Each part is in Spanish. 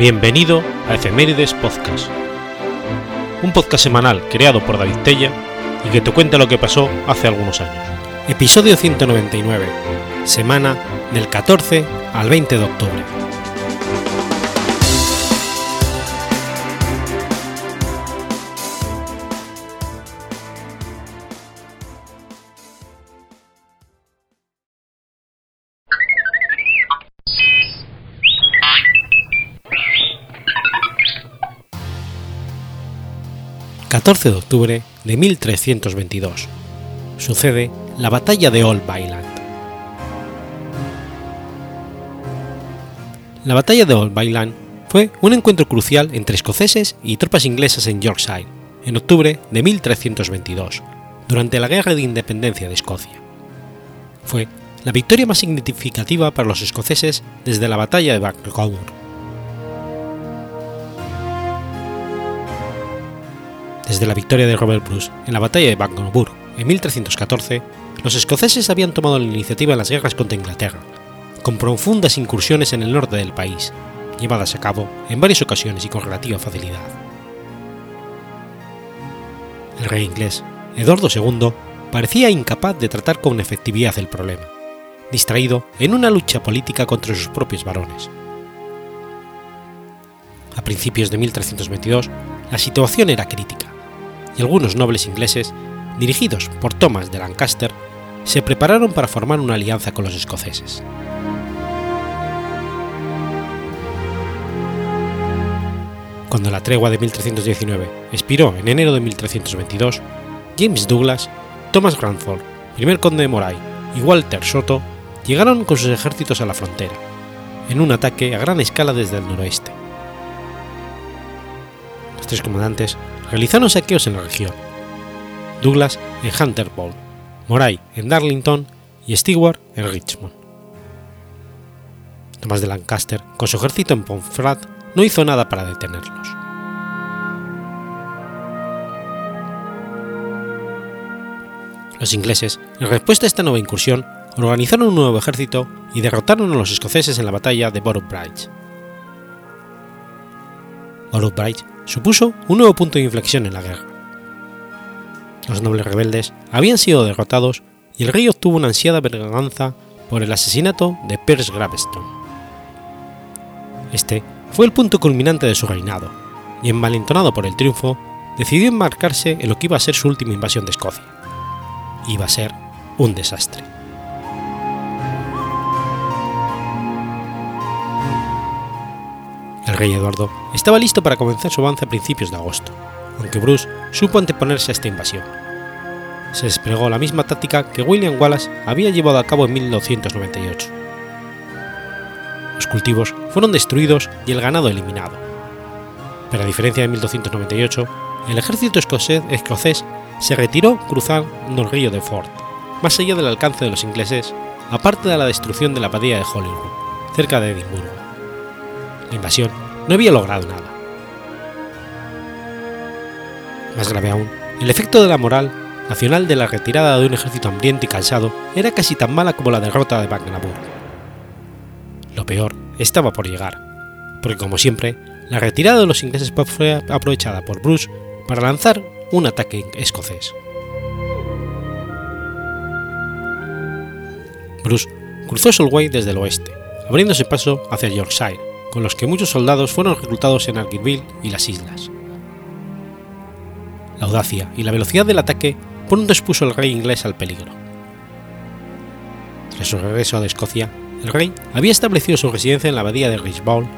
Bienvenido a Efemérides Podcast, un podcast semanal creado por David Tella y que te cuenta lo que pasó hace algunos años. Episodio 199, semana del 14 al 20 de octubre. 14 de octubre de 1322. Sucede la batalla de Old Byland. La batalla de Old Byland fue un encuentro crucial entre escoceses y tropas inglesas en Yorkshire, en octubre de 1322, durante la Guerra de Independencia de Escocia. Fue la victoria más significativa para los escoceses desde la batalla de Bannockburn Desde la victoria de Robert Bruce en la batalla de Bannockburn en 1314, los escoceses habían tomado la iniciativa en las guerras contra Inglaterra, con profundas incursiones en el norte del país, llevadas a cabo en varias ocasiones y con relativa facilidad. El rey inglés, Eduardo II, parecía incapaz de tratar con efectividad el problema, distraído en una lucha política contra sus propios varones. A principios de 1322, la situación era crítica algunos nobles ingleses, dirigidos por Thomas de Lancaster, se prepararon para formar una alianza con los escoceses. Cuando la tregua de 1319 expiró en enero de 1322, James Douglas, Thomas Granthorpe, primer conde de Moray y Walter Soto llegaron con sus ejércitos a la frontera, en un ataque a gran escala desde el noroeste. Los tres comandantes realizaron saqueos en la región. Douglas en Hunter Ball, Moray en Darlington y Stewart en Richmond. Tomás de Lancaster, con su ejército en Pontefract, no hizo nada para detenerlos. Los ingleses, en respuesta a esta nueva incursión, organizaron un nuevo ejército y derrotaron a los escoceses en la batalla de Bridge. Bridge supuso un nuevo punto de inflexión en la guerra. Los nobles rebeldes habían sido derrotados y el rey obtuvo una ansiada venganza por el asesinato de Piers Graveston. Este fue el punto culminante de su reinado, y envalentonado por el triunfo, decidió embarcarse en lo que iba a ser su última invasión de Escocia. Iba a ser un desastre. Rey Eduardo estaba listo para comenzar su avance a principios de agosto, aunque Bruce supo anteponerse a esta invasión. Se desplegó la misma táctica que William Wallace había llevado a cabo en 1298. Los cultivos fueron destruidos y el ganado eliminado. Pero a diferencia de 1298, el ejército escocés, escocés se retiró cruzando el río de Ford, más allá del alcance de los ingleses, aparte de la destrucción de la abadía de Holyrood, cerca de Edimburgo. La invasión no había logrado nada. Más grave aún, el efecto de la moral nacional de la retirada de un ejército hambriento y cansado era casi tan mala como la derrota de Magnaburg. Lo peor estaba por llegar, porque como siempre, la retirada de los ingleses fue aprovechada por Bruce para lanzar un ataque escocés. Bruce cruzó Solway desde el oeste, abriéndose paso hacia Yorkshire, con los que muchos soldados fueron reclutados en Argyllville y las islas. La audacia y la velocidad del ataque pronto expuso al rey inglés al peligro. Tras su regreso a Escocia, el rey había establecido su residencia en la abadía de Richbald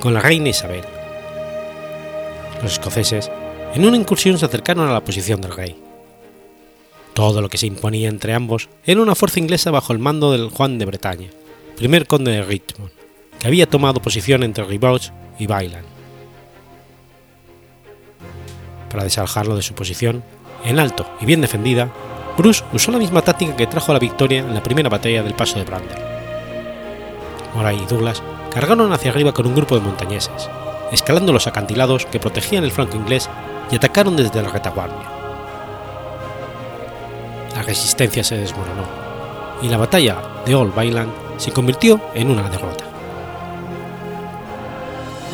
con la reina Isabel. Los escoceses, en una incursión, se acercaron a la posición del rey. Todo lo que se imponía entre ambos era una fuerza inglesa bajo el mando del Juan de Bretaña, primer conde de Richmond, que había tomado posición entre Ribouch y Bailan. Para desalojarlo de su posición, en alto y bien defendida, Bruce usó la misma táctica que trajo la victoria en la primera batalla del paso de Brander. Moray y Douglas cargaron hacia arriba con un grupo de montañeses, escalando los acantilados que protegían el flanco inglés y atacaron desde la retaguardia. La resistencia se desmoronó y la batalla de Old Bailand se convirtió en una derrota.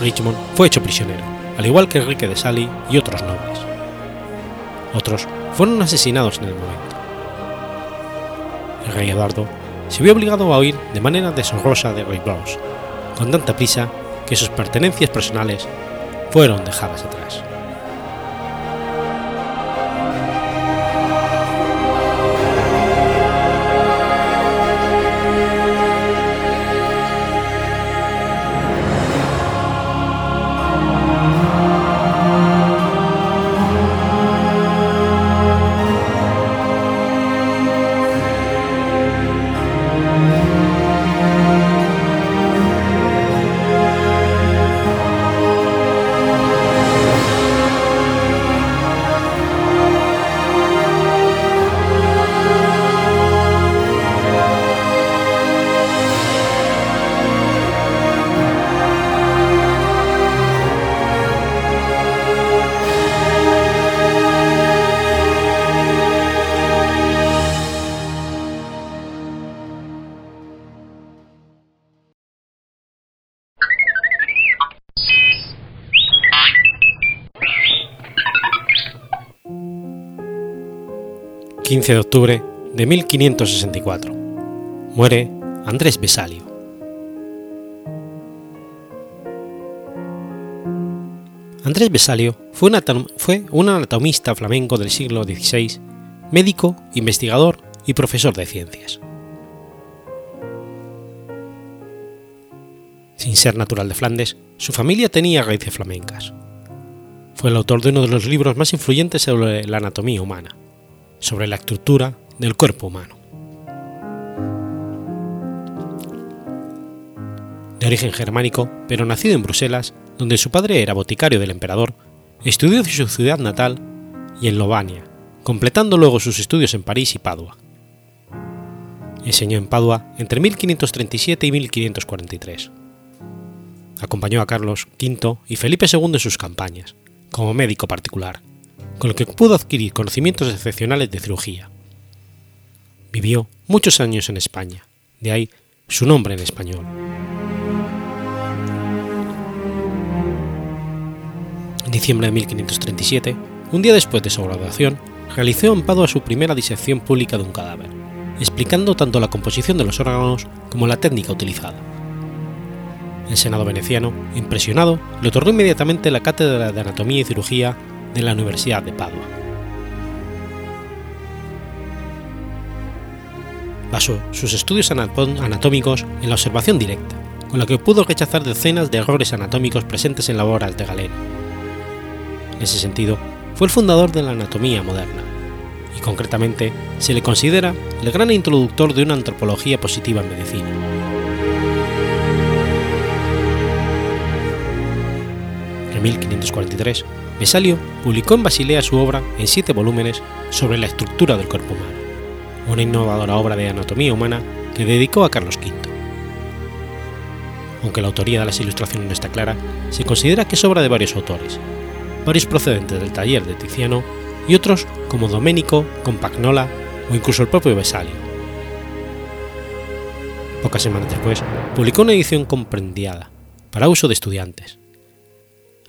Richmond fue hecho prisionero, al igual que Enrique de Sally y otros nobles. Otros fueron asesinados en el momento. El rey Eduardo se vio obligado a huir de manera deshonrosa de Bros, con tanta prisa que sus pertenencias personales fueron dejadas atrás. 15 de octubre de 1564. Muere Andrés Besalio. Andrés Besalio fue un, anatomista flamenco del siglo XVI, médico, investigador y profesor de ciencias. Sin ser natural de Flandes, su familia tenía raíces flamencas. Fue el autor de uno de los libros más influyentes sobre la anatomía humana, sobre la estructura del cuerpo humano. De origen germánico, pero nacido en Bruselas, donde su padre era boticario del emperador, estudió en su ciudad natal y en Lobania, completando luego sus estudios en París y Padua. Enseñó en Padua entre 1537 y 1543. Acompañó a Carlos V y Felipe II en sus campañas, como médico particular, con lo que pudo adquirir conocimientos excepcionales de cirugía. Vivió muchos años en España, de ahí su nombre en español. En diciembre de 1537, un día después de su graduación, realizó en Padua su primera disección pública de un cadáver, explicando tanto la composición de los órganos como la técnica utilizada. El Senado veneciano, impresionado, le otorgó inmediatamente la cátedra de Anatomía y Cirugía de la Universidad de Padua. Basó sus estudios anatómicos en la observación directa, con la que pudo rechazar decenas de errores anatómicos presentes en la obra de Galeno. En ese sentido, fue el fundador de la anatomía moderna, y concretamente se le considera el gran introductor de una antropología positiva en medicina. En 1543, Vesalio publicó en Basilea su obra en siete volúmenes sobre la estructura del cuerpo humano, una innovadora obra de anatomía humana que dedicó a Carlos V. Aunque la autoría de las ilustraciones no está clara, se considera que es obra de varios autores, varios procedentes del taller de Tiziano y otros como Domenico, Compagnola o incluso el propio Vesalio. Pocas semanas después, publicó una edición comprendiada, para uso de estudiantes.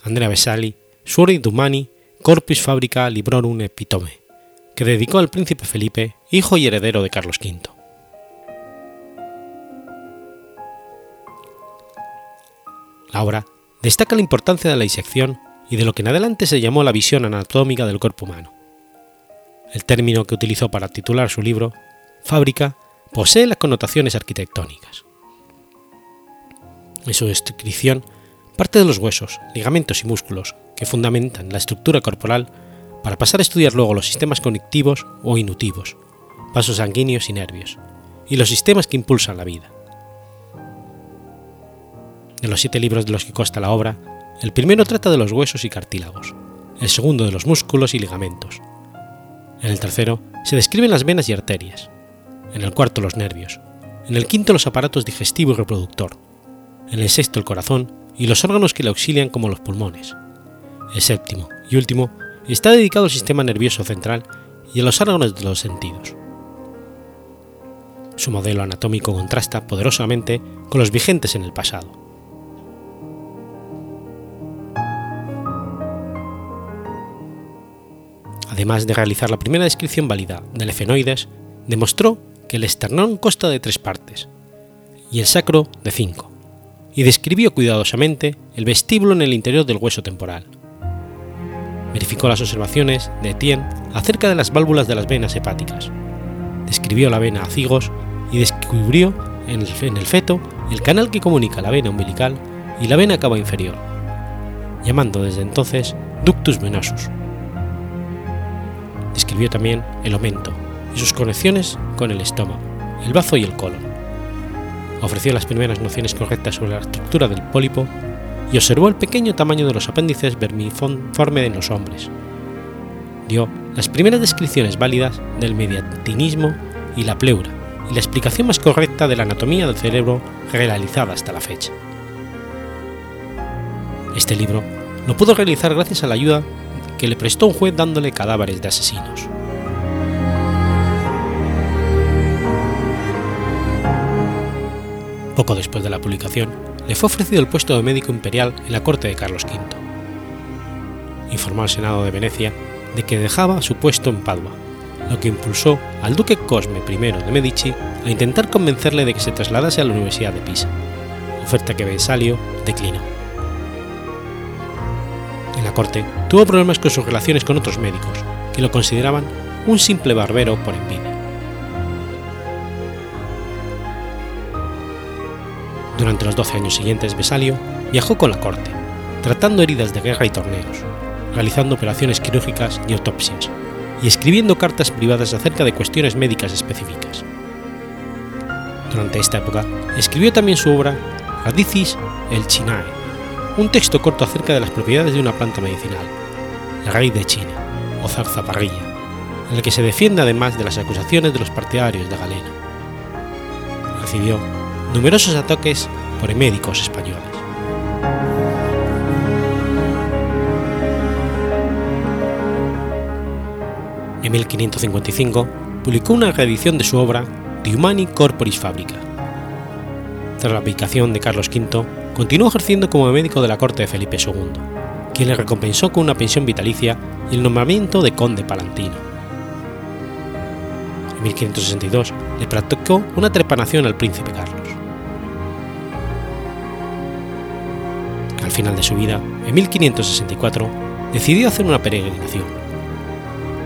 Andrea Vesali Suori Dumani Corpus Fabrica Librorum Epitome, que dedicó al príncipe Felipe, hijo y heredero de Carlos V. La obra destaca la importancia de la disección y de lo que en adelante se llamó la visión anatómica del cuerpo humano. El término que utilizó para titular su libro, fábrica, posee las connotaciones arquitectónicas. En su descripción parte de los huesos, ligamentos y músculos que fundamentan la estructura corporal para pasar a estudiar luego los sistemas conectivos o inutivos, vasos sanguíneos y nervios, y los sistemas que impulsan la vida. De los siete libros de los que consta la obra, el primero trata de los huesos y cartílagos, el segundo de los músculos y ligamentos. En el tercero se describen las venas y arterias, en el cuarto los nervios, en el quinto los aparatos digestivo y reproductor, en el sexto el corazón y los órganos que le auxilian como los pulmones. El séptimo y último está dedicado al sistema nervioso central y a los órganos de los sentidos. Su modelo anatómico contrasta poderosamente con los vigentes en el pasado. Además de realizar la primera descripción válida del efenoides, demostró que el esternón consta de tres partes y el sacro de cinco y describió cuidadosamente el vestíbulo en el interior del hueso temporal. Verificó las observaciones de Etienne acerca de las válvulas de las venas hepáticas, describió la vena a cigos y descubrió en el, feto el canal que comunica la vena umbilical y la vena cava inferior, llamando desde entonces ductus venosus. Describió también el aumento y sus conexiones con el estómago, el bazo y el colon. Ofreció las primeras nociones correctas sobre la estructura del pólipo y observó el pequeño tamaño de los apéndices vermiforme en los hombres. Dio las primeras descripciones válidas del mediatinismo y la pleura y la explicación más correcta de la anatomía del cerebro realizada hasta la fecha. Este libro lo pudo realizar gracias a la ayuda que le prestó un juez dándole cadáveres de asesinos. Poco después de la publicación, le fue ofrecido el puesto de médico imperial en la corte de Carlos V. Informó al Senado de Venecia de que dejaba su puesto en Padua, lo que impulsó al duque Cosme I de Medici a intentar convencerle de que se trasladase a la Universidad de Pisa, oferta que Vesalio declinó. En la corte tuvo problemas con sus relaciones con otros médicos, que lo consideraban un simple barbero por envidia. Durante los 12 años siguientes, Vesalio viajó con la corte, tratando heridas de guerra y torneos, realizando operaciones quirúrgicas y autopsias, y escribiendo cartas privadas acerca de cuestiones médicas específicas. Durante esta época, escribió también su obra Radicis el Chinae, un texto corto acerca de las propiedades de una planta medicinal, la raíz de China, o zarzaparrilla, en el que se defiende además de las acusaciones de los partidarios de Galeno. Recibió numerosos ataques por médicos españoles. En 1555 publicó una reedición de su obra De Humani Corporis Fabrica. Tras la aplicación de Carlos V, continuó ejerciendo como médico de la corte de Felipe II, quien le recompensó con una pensión vitalicia y el nombramiento de conde palantino. En 1562 le practicó una trepanación al príncipe Carlos. Al final de su vida, en 1564, decidió hacer una peregrinación.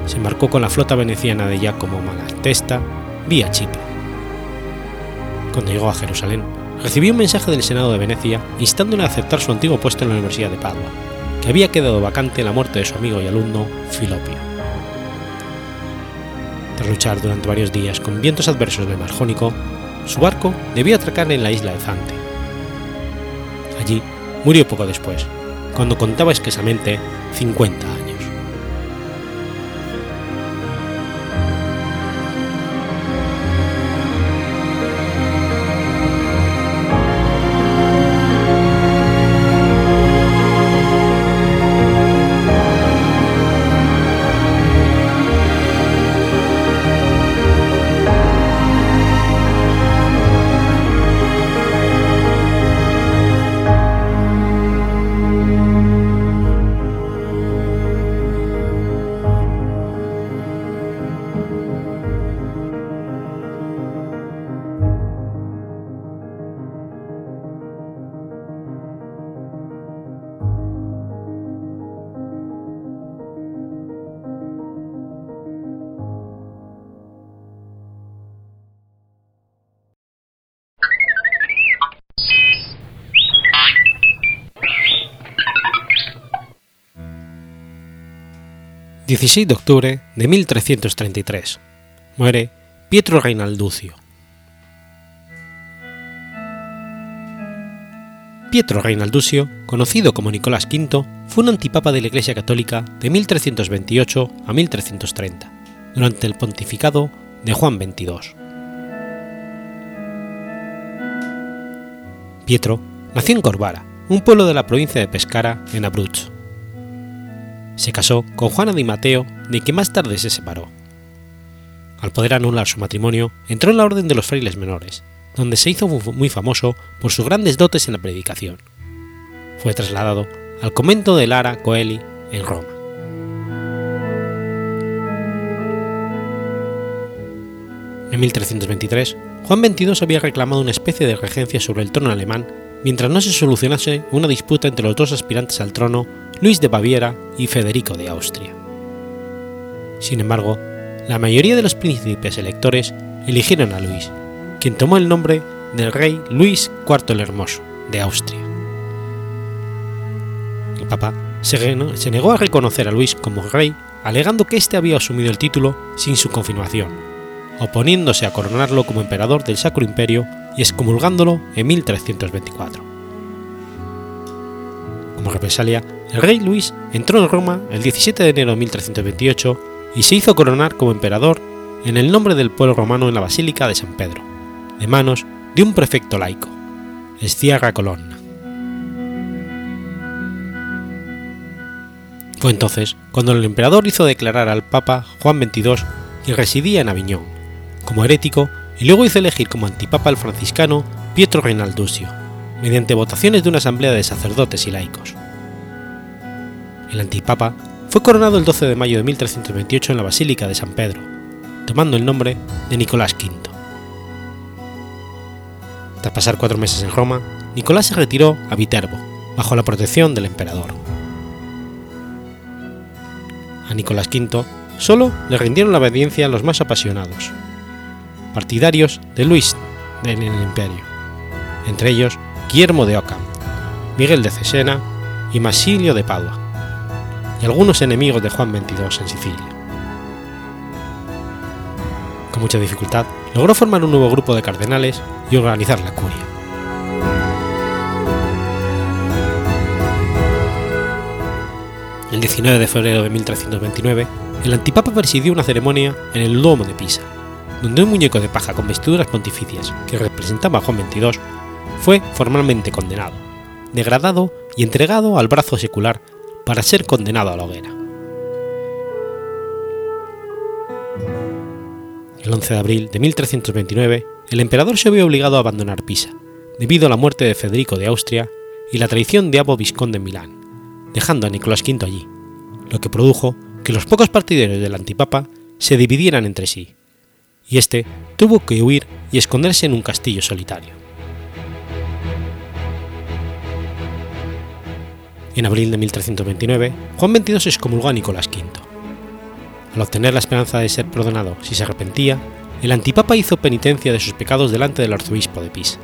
Se embarcó con la flota veneciana de Giacomo Malatesta vía Chipre. Cuando llegó a Jerusalén, recibió un mensaje del Senado de Venecia instándole a aceptar su antiguo puesto en la Universidad de Padua, que había quedado vacante la muerte de su amigo y alumno Filopio. Tras luchar durante varios días con vientos adversos del Mar Jónico, su barco debió atracar en la isla de Zante. Allí murió poco después, cuando contaba escasamente 50 años. 16 de octubre de 1333. Muere Pietro Reinalducio. Pietro Reinalducio, conocido como Nicolás V, fue un antipapa de la Iglesia Católica de 1328 a 1330, durante el pontificado de Juan XXII. Pietro nació en Corvara, un pueblo de la provincia de Pescara, en Abruzzo. Se casó con Juana de Mateo, de quien más tarde se separó. Al poder anular su matrimonio, entró en la Orden de los Frailes Menores, donde se hizo muy famoso por sus grandes dotes en la predicación. Fue trasladado al convento de Lara Coeli, en Roma. En 1323, Juan XXII había reclamado una especie de regencia sobre el trono alemán mientras no se solucionase una disputa entre los dos aspirantes al trono Luis de Baviera y Federico de Austria. Sin embargo, la mayoría de los príncipes electores eligieron a Luis, quien tomó el nombre del rey Luis IV el Hermoso de Austria. El Papa se negó a reconocer a Luis como rey, alegando que éste había asumido el título sin su confirmación, oponiéndose a coronarlo como emperador del Sacro Imperio y excomulgándolo en 1324. Como represalia, el rey Luis entró en Roma el 17 de enero de 1328 y se hizo coronar como emperador en el nombre del pueblo romano en la Basílica de San Pedro, de manos de un prefecto laico, Esciarra Colonna. Fue entonces cuando el emperador hizo declarar al Papa Juan XXII, que residía en Aviñón, como herético y luego hizo elegir como antipapa al franciscano Pietro Reinaldusio, mediante votaciones de una asamblea de sacerdotes y laicos. El antipapa fue coronado el 12 de mayo de 1328 en la Basílica de San Pedro, tomando el nombre de Nicolás V. Tras pasar cuatro meses en Roma, Nicolás se retiró a Viterbo, bajo la protección del emperador. A Nicolás V solo le rindieron la obediencia los más apasionados, partidarios de Luis en el imperio, entre ellos Guillermo de Ockham, Miguel de Cesena y Masilio de Padua, y algunos enemigos de Juan XXII en Sicilia. Con mucha dificultad, logró formar un nuevo grupo de cardenales y organizar la curia. El 19 de febrero de 1329, el antipapa presidió una ceremonia en el Duomo de Pisa, donde un muñeco de paja con vestiduras pontificias que representaba a Juan XXII fue formalmente condenado, degradado y entregado al brazo secular para ser condenado a la hoguera. El 11 de abril de 1329, el emperador se vio obligado a abandonar Pisa, debido a la muerte de Federico de Austria y la traición de Abo Visconde en Milán, dejando a Nicolás V allí, lo que produjo que los pocos partidarios del antipapa se dividieran entre sí, y este tuvo que huir y esconderse en un castillo solitario. En abril de 1329, Juan XXII excomulgó a Nicolás V. Al obtener la esperanza de ser perdonado si se arrepentía, el antipapa hizo penitencia de sus pecados delante del arzobispo de Pisa.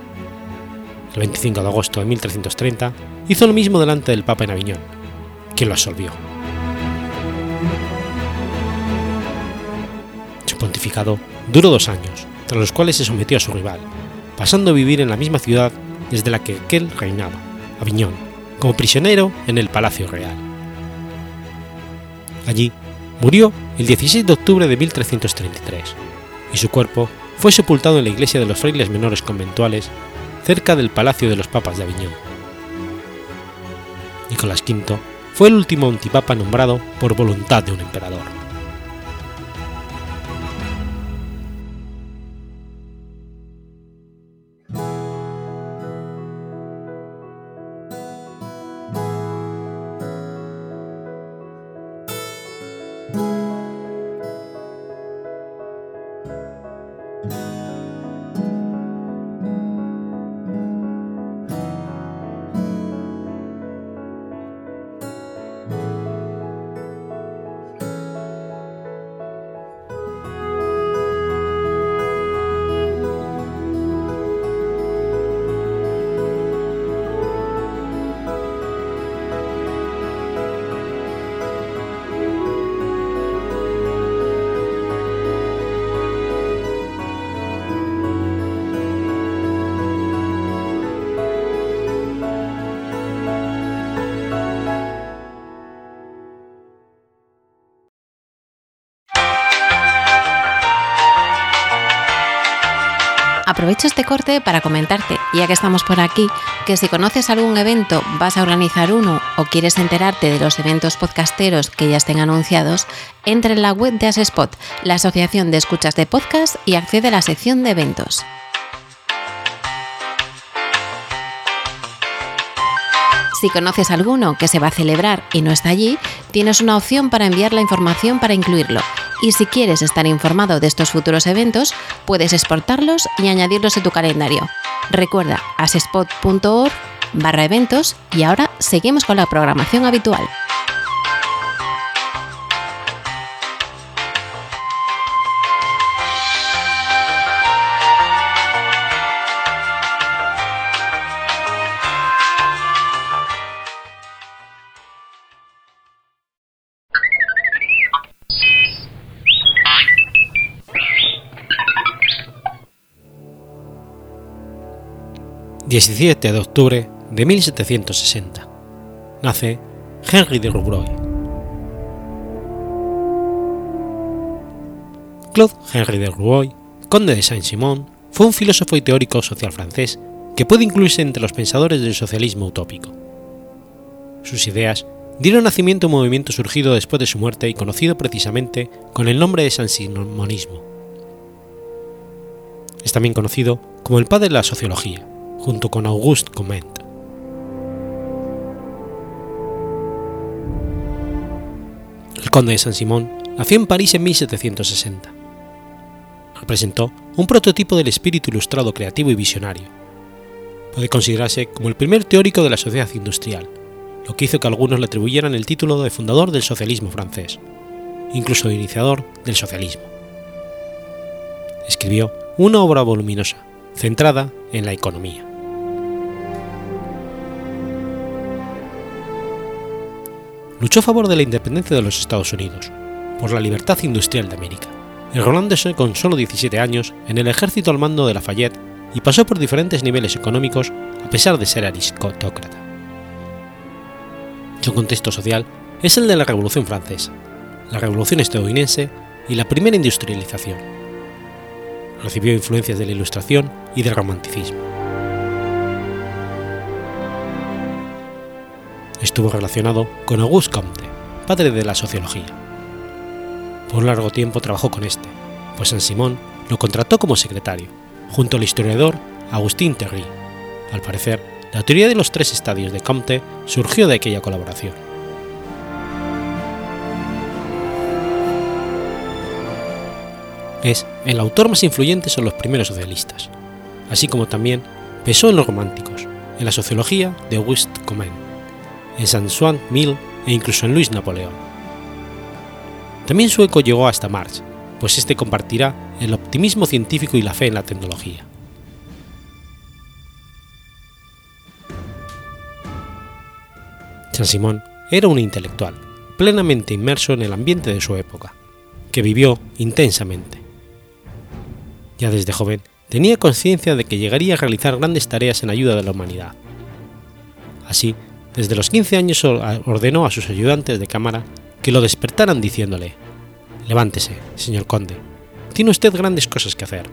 El 25 de agosto de 1330 hizo lo mismo delante del papa en Aviñón, quien lo absolvió. Su pontificado duró dos años, tras los cuales se sometió a su rival, pasando a vivir en la misma ciudad desde la que aquel reinaba, Aviñón, como prisionero en el Palacio Real. Allí murió el 16 de octubre de 1333, y su cuerpo fue sepultado en la iglesia de los frailes menores conventuales cerca del Palacio de los Papas de Aviñón. Nicolás V fue el último antipapa nombrado por voluntad de un emperador. Aprovecho este corte para comentarte, ya que estamos por aquí, que si conoces algún evento, vas a organizar uno o quieres enterarte de los eventos podcasteros que ya estén anunciados, entra en la web de Asespot, la Asociación de Escuchas de Podcast, y accede a la sección de eventos. Si conoces alguno que se va a celebrar y no está allí, tienes una opción para enviar la información para incluirlo Y si quieres estar informado de estos futuros eventos, puedes exportarlos y añadirlos a tu calendario. Recuerda asespot.org barra eventos y ahora seguimos con la programación habitual. 17 de octubre de 1760. Nace Henry de Rouvroy. Claude Henry de Rouvroy, conde de Saint-Simon, fue un filósofo y teórico social francés que puede incluirse entre los pensadores del socialismo utópico. Sus ideas dieron nacimiento a un movimiento surgido después de su muerte y conocido precisamente con el nombre de Saint-Simonismo. Es también conocido como el padre de la sociología, junto con Auguste Comte. El conde de Saint-Simon nació en París en 1760. Representó un prototipo del espíritu ilustrado creativo y visionario. Puede considerarse como el primer teórico de la sociedad industrial, lo que hizo que algunos le atribuyeran el título de fundador del socialismo francés, incluso de iniciador del socialismo. Escribió una obra voluminosa, centrada en la economía. Luchó a favor de la independencia de los Estados Unidos, por la libertad industrial de América, enrolándose con solo 17 años en el ejército al mando de Lafayette y pasó por diferentes niveles económicos a pesar de ser aristócrata. Su contexto social es el de la Revolución Francesa, la Revolución Estadounidense y la primera industrialización. Recibió influencias de la Ilustración y del Romanticismo. Estuvo relacionado con Auguste Comte, padre de la sociología. Por un largo tiempo trabajó con este, pues Saint-Simon lo contrató como secretario, junto al historiador Agustín Terry. Al parecer, la teoría de los tres estadios de Comte surgió de aquella colaboración. Es el autor más influyente sobre los primeros socialistas, así como también pesó en los románticos, en la sociología de Auguste Comte en Saint-Swan Mill e incluso en Luis Napoleón. También su eco llegó hasta Marx, pues este compartirá el optimismo científico y la fe en la tecnología. Saint-Simon era un intelectual, plenamente inmerso en el ambiente de su época, que vivió intensamente. Ya desde joven tenía conciencia de que llegaría a realizar grandes tareas en ayuda de la humanidad. Así, desde los 15 años ordenó a sus ayudantes de cámara que lo despertaran diciéndole, Levántese, señor conde, tiene usted grandes cosas que hacer.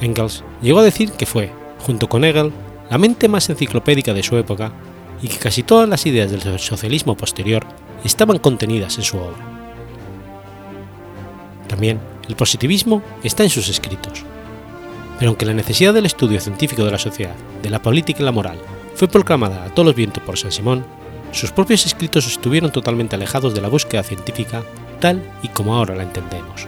Engels llegó a decir que fue, junto con Hegel, la mente más enciclopédica de su época y que casi todas las ideas del socialismo posterior estaban contenidas en su obra. También el positivismo está en sus escritos. Pero aunque la necesidad del estudio científico de la sociedad, de la política y la moral fue proclamada a todos los vientos por Saint-Simon, sus propios escritos estuvieron totalmente alejados de la búsqueda científica tal y como ahora la entendemos.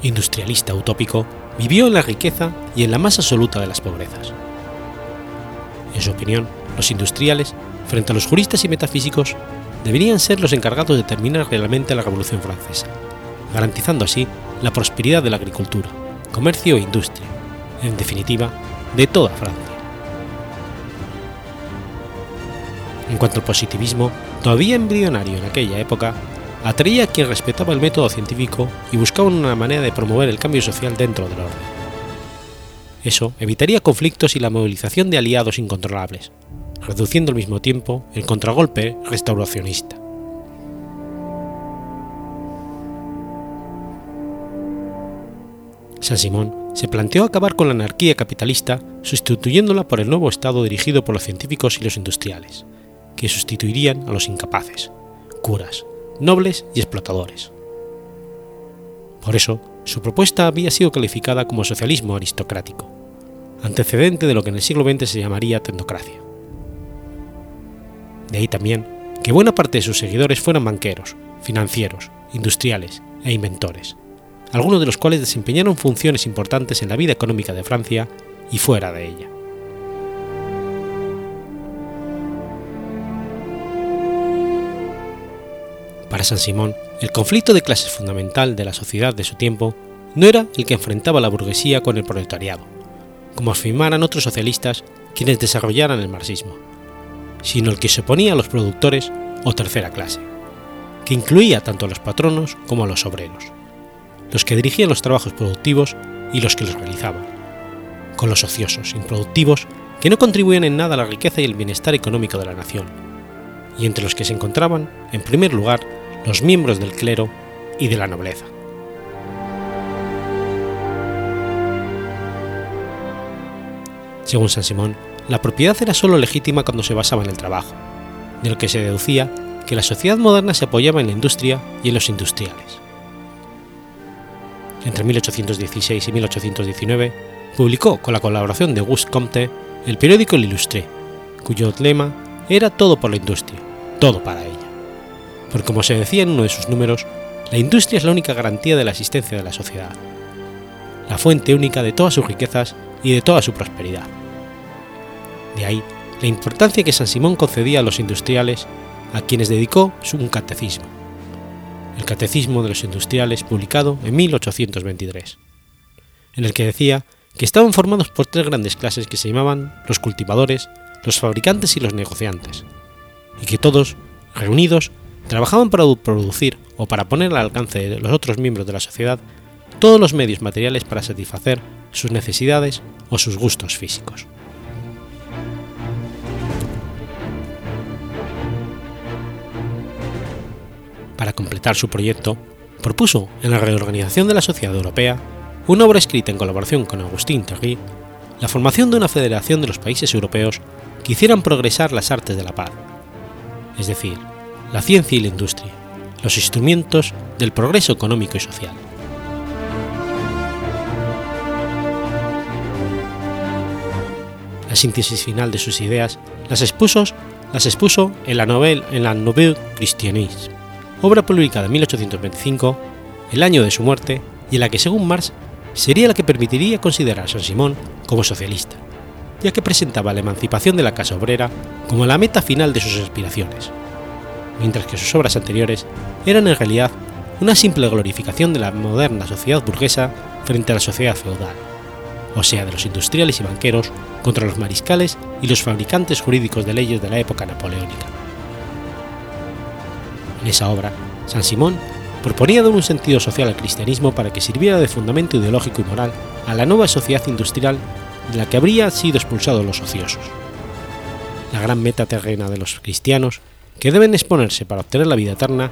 Industrialista utópico, vivió en la riqueza y en la más absoluta de las pobrezas. En su opinión, los industriales, frente a los juristas y metafísicos, deberían ser los encargados de terminar realmente la Revolución Francesa, garantizando así la prosperidad de la agricultura, comercio e industria, en definitiva, de toda Francia. En cuanto al positivismo, todavía embrionario en aquella época, atraía a quien respetaba el método científico y buscaba una manera de promover el cambio social dentro del orden. Eso evitaría conflictos y la movilización de aliados incontrolables, reduciendo al mismo tiempo el contragolpe restauracionista. Saint-Simon se planteó acabar con la anarquía capitalista sustituyéndola por el nuevo Estado dirigido por los científicos y los industriales, que sustituirían a los incapaces, curas, nobles y explotadores. Por eso, su propuesta había sido calificada como socialismo aristocrático, antecedente de lo que en el siglo XX se llamaría tecnocracia. De ahí también que buena parte de sus seguidores fueran banqueros, financieros, industriales e inventores, algunos de los cuales desempeñaron funciones importantes en la vida económica de Francia y fuera de ella. Para San Simón, el conflicto de clases fundamental de la sociedad de su tiempo no era el que enfrentaba la burguesía con el proletariado, como afirmaran otros socialistas quienes desarrollaran el marxismo, sino el que se oponía a los productores o tercera clase, que incluía tanto a los patronos como a los obreros, los que dirigían los trabajos productivos y los que los realizaban, con los ociosos, improductivos, que no contribuían en nada a la riqueza y el bienestar económico de la nación, y entre los que se encontraban, en primer lugar, los miembros del clero y de la nobleza. Según San Simón, la propiedad era sólo legítima cuando se basaba en el trabajo, de lo que se deducía que la sociedad moderna se apoyaba en la industria y en los industriales. Entre 1816 y 1819 publicó con la colaboración de Auguste Comte el periódico L'Illustré, cuyo lema era todo por la industria, todo para ella porque como se decía en uno de sus números, la industria es la única garantía de la existencia de la sociedad, la fuente única de todas sus riquezas y de toda su prosperidad. De ahí la importancia que San Simón concedía a los industriales, a quienes dedicó un catecismo, el Catecismo de los Industriales publicado en 1823, en el que decía que estaban formados por tres grandes clases que se llamaban los cultivadores, los fabricantes y los negociantes, y que todos, reunidos, trabajaban para producir o para poner al alcance de los otros miembros de la sociedad todos los medios materiales para satisfacer sus necesidades o sus gustos físicos. Para completar su proyecto, propuso en la reorganización de la sociedad europea una obra escrita en colaboración con Agustín Thierry, la formación de una federación de los países europeos que hicieran progresar las artes de la paz, es decir, la ciencia y la industria, los instrumentos del progreso económico y social. La síntesis final de sus ideas las expuso, las expuso en la Nouvelle, en la Nouvelle Christianisme, obra publicada en 1825, el año de su muerte, y en la que según Marx sería la que permitiría considerar a San Simón como socialista, ya que presentaba la emancipación de la casa obrera como la meta final de sus aspiraciones mientras que sus obras anteriores eran en realidad una simple glorificación de la moderna sociedad burguesa frente a la sociedad feudal, o sea, de los industriales y banqueros contra los mariscales y los fabricantes jurídicos de leyes de la época napoleónica. Esa obra, San Simón proponía dar un sentido social al cristianismo para que sirviera de fundamento ideológico y moral a la nueva sociedad industrial de la que habrían sido expulsados los ociosos. La gran meta terrena de los cristianos que deben exponerse para obtener la vida eterna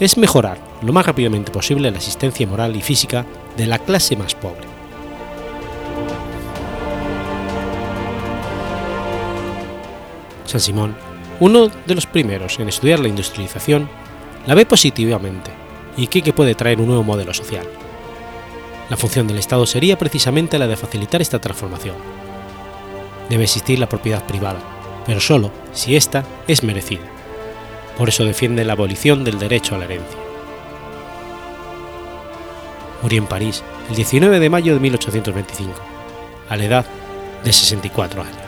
es mejorar lo más rápidamente posible la existencia moral y física de la clase más pobre. San Simón, uno de los primeros en estudiar la industrialización, la ve positivamente y cree que puede traer un nuevo modelo social. La función del Estado sería precisamente la de facilitar esta transformación. Debe existir la propiedad privada, pero solo si ésta es merecida por eso defiende la abolición del derecho a la herencia. Murió en París el 19 de mayo de 1825, a la edad de 64 años.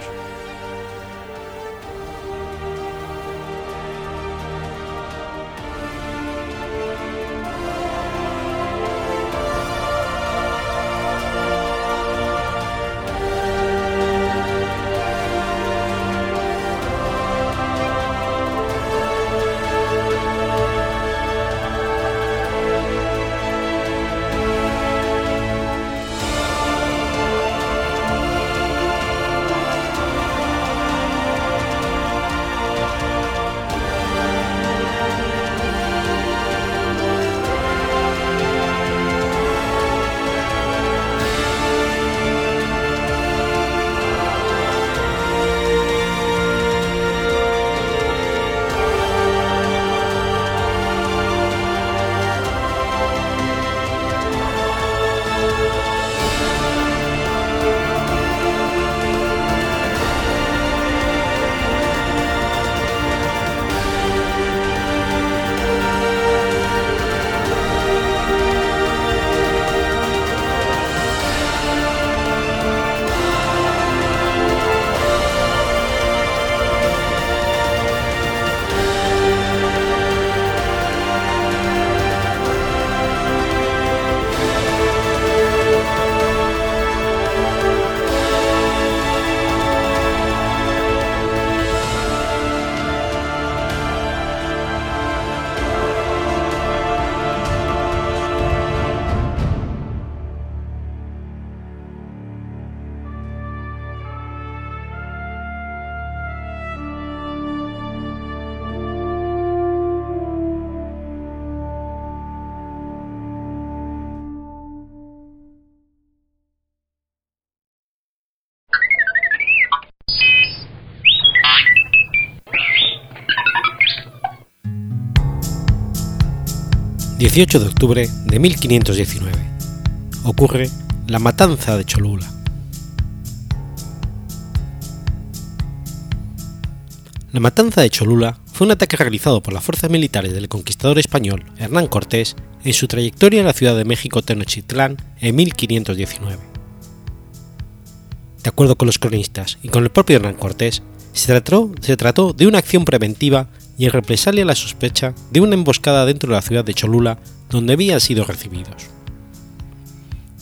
18 de octubre de 1519. Ocurre la matanza de Cholula. La matanza de Cholula fue un ataque realizado por las fuerzas militares del conquistador español Hernán Cortés en su trayectoria en la Ciudad de México Tenochtitlán en 1519. De acuerdo con los cronistas y con el propio Hernán Cortés, se trató, se trató de una acción preventiva y en represalia la sospecha de una emboscada dentro de la ciudad de Cholula donde habían sido recibidos.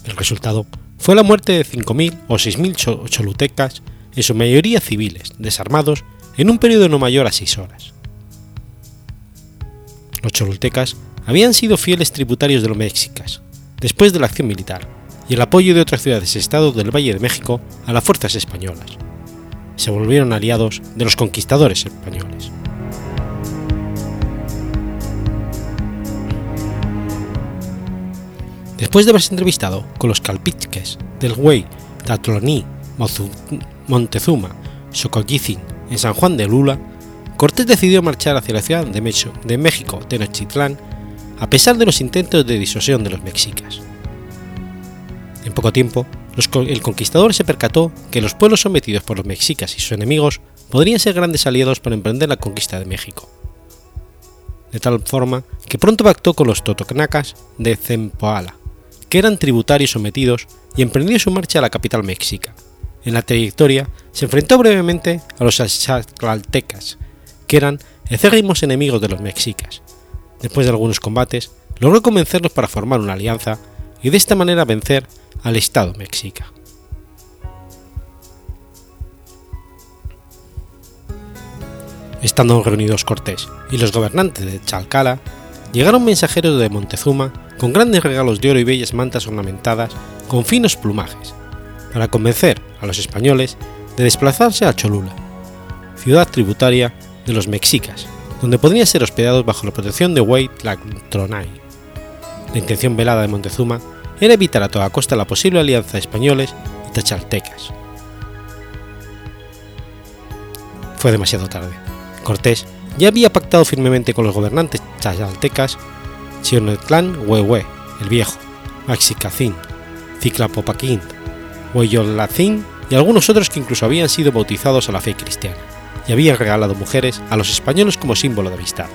El resultado fue la muerte de 5.000 o 6.000 cholutecas, en su mayoría civiles, desarmados, en un periodo no mayor a seis horas. Los cholultecas habían sido fieles tributarios de los mexicas, después de la acción militar, y el apoyo de otras ciudades-estado del Valle de México a las fuerzas españolas. Se volvieron aliados de los conquistadores españoles. Después de haberse entrevistado con los calpiches del Güey, Tatloní, Montezuma, Xocoyitzin en San Juan de Lula, Cortés decidió marchar hacia la ciudad de, Mecho, de México, Tenochtitlán, a pesar de los intentos de disuasión de los mexicas. En poco tiempo, el conquistador se percató que los pueblos sometidos por los mexicas y sus enemigos podrían ser grandes aliados para emprender la conquista de México. De tal forma que pronto pactó con los totocanacas de Zempoala, eran tributarios sometidos, y emprendió su marcha a la capital mexica. En la trayectoria se enfrentó brevemente a los axaltecas, que eran ecérrimos enemigos de los mexicas. Después de algunos combates, logró convencerlos para formar una alianza y de esta manera vencer al Estado mexica. Estando reunidos Cortés y los gobernantes de Chalcala, llegaron mensajeros de Montezuma con grandes regalos de oro y bellas mantas ornamentadas con finos plumajes, para convencer a los españoles de desplazarse a Cholula, ciudad tributaria de los mexicas, donde podrían ser hospedados bajo la protección de Huey Tronay. La intención velada de Montezuma era evitar a toda costa la posible alianza de españoles y tachaltecas. Fue demasiado tarde. Cortés ya había pactado firmemente con los gobernantes tachaltecas Chionetlán Huehue, el Viejo, Maxicacín, Ciclapopaquín, Hueyolacín y algunos otros que incluso habían sido bautizados a la fe cristiana y habían regalado mujeres a los españoles como símbolo de amistad.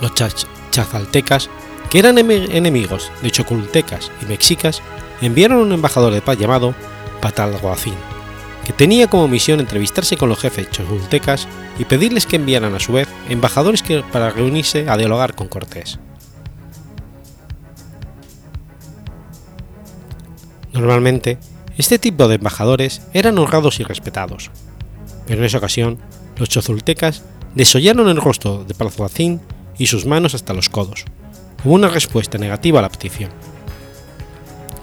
Los chazaltecas, que eran enemigos de chocultecas y mexicas, enviaron un embajador de paz llamado Patalgoacín, que tenía como misión entrevistarse con los jefes chocultecas y pedirles que enviaran a su vez embajadores para reunirse a dialogar con Cortés. Normalmente, este tipo de embajadores eran honrados y respetados, pero en esa ocasión los chozultecas desollaron el rostro de Palzuacín y sus manos hasta los codos, como una respuesta negativa a la petición.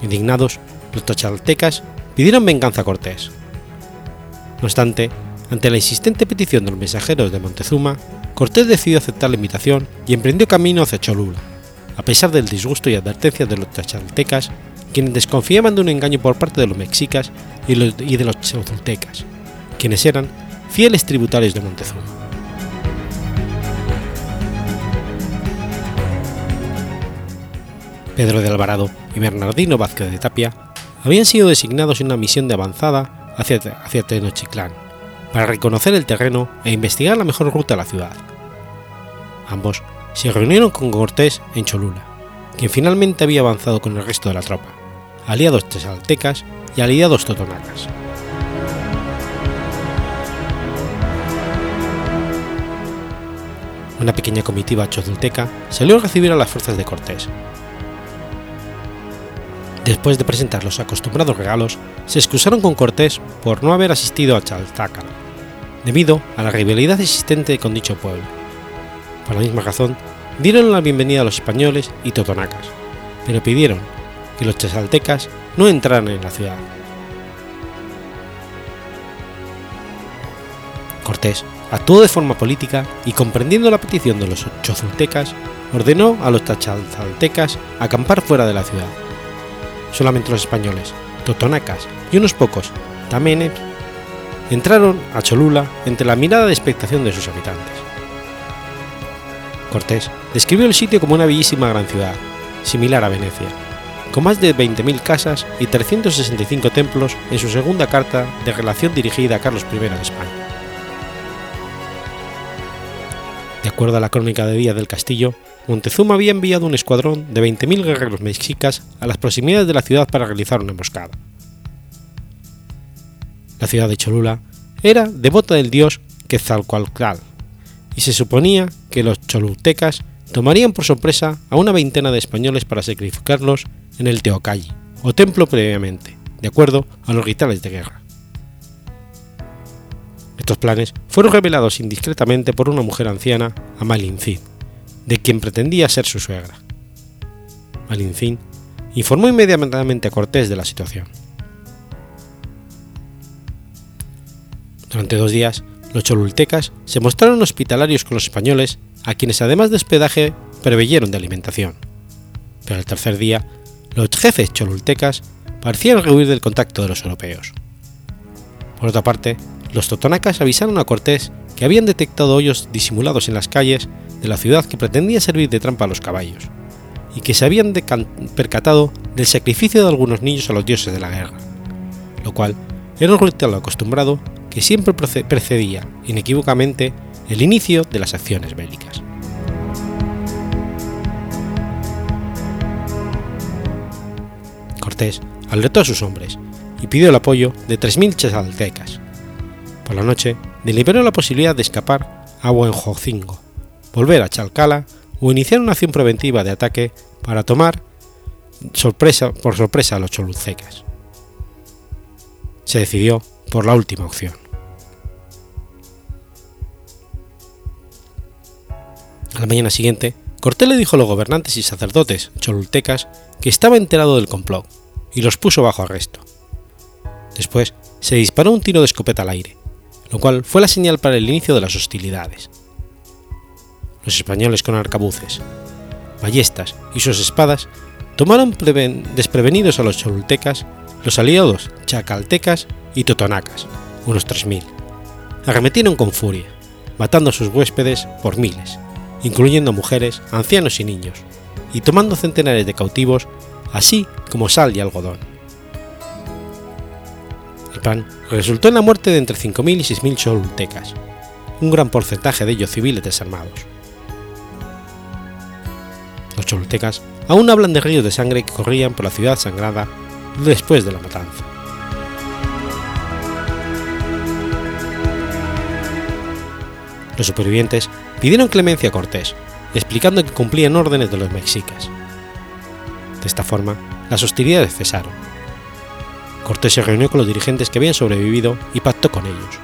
Indignados, los tachaltecas pidieron venganza a Cortés. No obstante, ante la insistente petición de los mensajeros de Montezuma, Cortés decidió aceptar la invitación y emprendió camino hacia Cholula, a pesar del disgusto y advertencias de los tachaltecas, quienes desconfiaban de un engaño por parte de los mexicas y, de los chozultecas, quienes eran fieles tributarios de Montezuma. Pedro de Alvarado y Bernardino Vázquez de Tapia habían sido designados en una misión de avanzada hacia, hacia Tenochtitlán, para reconocer el terreno e investigar la mejor ruta a la ciudad. Ambos se reunieron con Cortés en Cholula, quien finalmente había avanzado con el resto de la tropa, aliados tesaltecas y aliados totonacas. Una pequeña comitiva chozulteca salió a recibir a las fuerzas de Cortés, Después de presentar los acostumbrados regalos, se excusaron con Cortés por no haber asistido a Chaltácala, debido a la rivalidad existente con dicho pueblo. Por la misma razón, dieron la bienvenida a los españoles y totonacas, pero pidieron que los chasaltecas no entraran en la ciudad. Cortés actuó de forma política y comprendiendo la petición de los chozultecas, ordenó a los tachaltecas acampar fuera de la ciudad solamente los españoles, totonacas y unos pocos tamenes entraron a Cholula entre la mirada de expectación de sus habitantes. Cortés describió el sitio como una bellísima gran ciudad, similar a Venecia, con más de 20.000 casas y 365 templos en su segunda carta de relación dirigida a Carlos I de España. De acuerdo a la crónica de Díaz del Castillo, Montezuma había enviado un escuadrón de 20.000 guerreros mexicas a las proximidades de la ciudad para realizar una emboscada. La ciudad de Cholula era devota del dios Quetzalcoatl y se suponía que los cholultecas tomarían por sorpresa a una veintena de españoles para sacrificarlos en el Teocalli, o templo previamente, de acuerdo a los rituales de guerra. Estos planes fueron revelados indiscretamente por una mujer anciana, Amalincín, de quien pretendía ser su suegra. Malincín informó inmediatamente a Cortés de la situación. Durante dos días, los cholultecas se mostraron hospitalarios con los españoles, a quienes además de hospedaje preveyeron de alimentación. Pero el tercer día, los jefes cholultecas parecían rehuir del contacto de los europeos. Por otra parte, los totonacas avisaron a Cortés que habían detectado hoyos disimulados en las calles de la ciudad que pretendía servir de trampa a los caballos, y que se habían percatado del sacrificio de algunos niños a los dioses de la guerra, lo cual era un ritual acostumbrado que siempre precedía inequívocamente el inicio de las acciones bélicas. Cortés alertó a sus hombres y pidió el apoyo de 3.000 chazaltecas. Por la noche deliberó la posibilidad de escapar a Buenjocingo, volver a Chalcala o iniciar una acción preventiva de ataque para tomar sorpresa, por sorpresa a los cholultecas. Se decidió por la última opción. A la mañana siguiente, Cortés le dijo a los gobernantes y sacerdotes cholultecas que estaba enterado del complot y los puso bajo arresto. Después se disparó un tiro de escopeta al aire, lo cual fue la señal para el inicio de las hostilidades. Los españoles con arcabuces, ballestas y sus espadas tomaron desprevenidos a los cholultecas, los aliados chacaltecas y totonacas, unos 3.000. Arremetieron con furia, matando a sus huéspedes por miles incluyendo mujeres, ancianos y niños, y tomando centenares de cautivos, así como sal y algodón. Resultó en la muerte de entre 5.000 y 6.000 cholultecas, un gran porcentaje de ellos civiles desarmados. Los cholultecas aún hablan de ríos de sangre que corrían por la ciudad sangrada después de la matanza. Los supervivientes pidieron clemencia a Cortés, explicando que cumplían órdenes de los mexicas. De esta forma, las hostilidades cesaron. Cortés se reunió con los dirigentes que habían sobrevivido y pactó con ellos.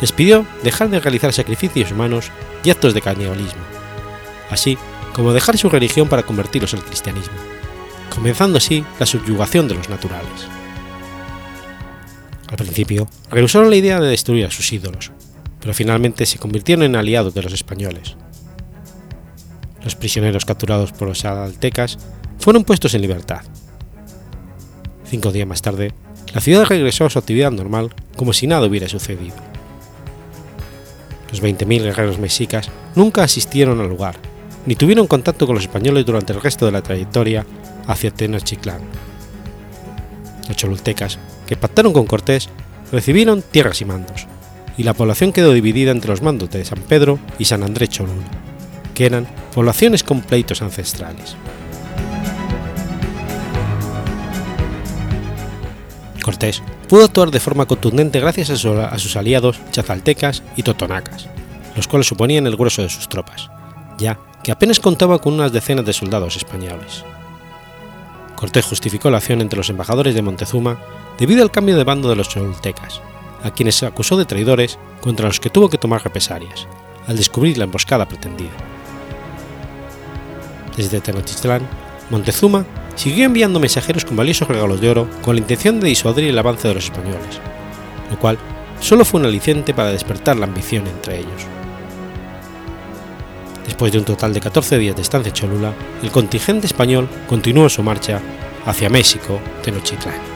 Les pidió dejar de realizar sacrificios humanos y actos de canibalismo, así como dejar su religión para convertirlos al cristianismo, comenzando así la subyugación de los naturales. Al principio, rehusaron la idea de destruir a sus ídolos, pero finalmente se convirtieron en aliados de los españoles. Los prisioneros capturados por los aztecas fueron puestos en libertad. Cinco días más tarde, la ciudad regresó a su actividad normal como si nada hubiera sucedido. Los 20.000 guerreros mexicas nunca asistieron al lugar, ni tuvieron contacto con los españoles durante el resto de la trayectoria hacia Tenochtitlán. Los cholultecas, que pactaron con Cortés, recibieron tierras y mandos, y la población quedó dividida entre los mandos de San Pedro y San Andrés Cholula, que eran poblaciones con pleitos ancestrales. Pudo actuar de forma contundente gracias a, sus aliados chazaltecas y totonacas, los cuales suponían el grueso de sus tropas, ya que apenas contaba con unas decenas de soldados españoles. Cortés justificó la acción entre los embajadores de Montezuma debido al cambio de bando de los cholultecas, a quienes se acusó de traidores contra los que tuvo que tomar represalias, al descubrir la emboscada pretendida. Desde Tenochtitlán, Montezuma siguió enviando mensajeros con valiosos regalos de oro con la intención de disuadir el avance de los españoles, lo cual solo fue un aliciente para despertar la ambición entre ellos. Después de un total de 14 días de estancia en Cholula, el contingente español continuó su marcha hacia México, Tenochtitlán.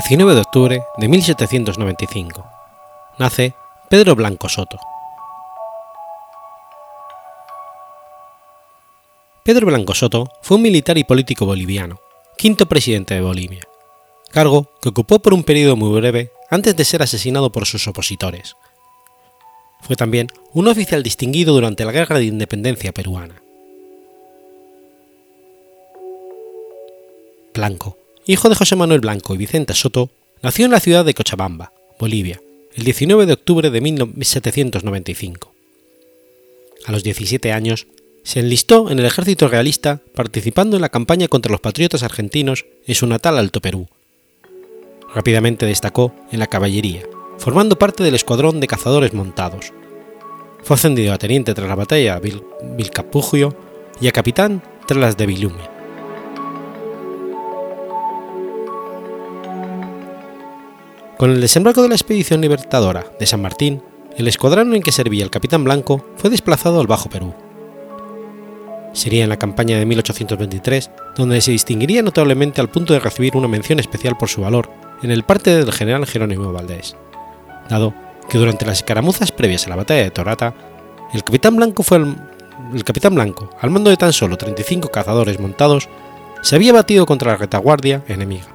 19 de octubre de 1795. Nace Pedro Blanco Soto. Pedro Blanco Soto fue un militar y político boliviano, quinto presidente de Bolivia, cargo que ocupó por un periodo muy breve antes de ser asesinado por sus opositores. Fue también un oficial distinguido durante la Guerra de Independencia peruana. Blanco hijo de José Manuel Blanco y Vicenta Soto, nació en la ciudad de Cochabamba, Bolivia, el 19 de octubre de 1795. A los 17 años, se enlistó en el ejército realista participando en la campaña contra los patriotas argentinos en su natal Alto Perú. Rápidamente destacó en la caballería, formando parte del escuadrón de cazadores montados. Fue ascendido a teniente tras la batalla de Vilcapugio y a capitán tras las de Vilumia. Con el desembarco de la expedición libertadora de San Martín, el escuadrón en que servía el capitán Blanco fue desplazado al Bajo Perú. Sería en la campaña de 1823 donde se distinguiría notablemente al punto de recibir una mención especial por su valor en el parte del general Jerónimo Valdés, dado que durante las escaramuzas previas a la batalla de Torata, el capitán Blanco fue el, el capitán Blanco, al mando de tan solo 35 cazadores montados, se había batido contra la retaguardia enemiga,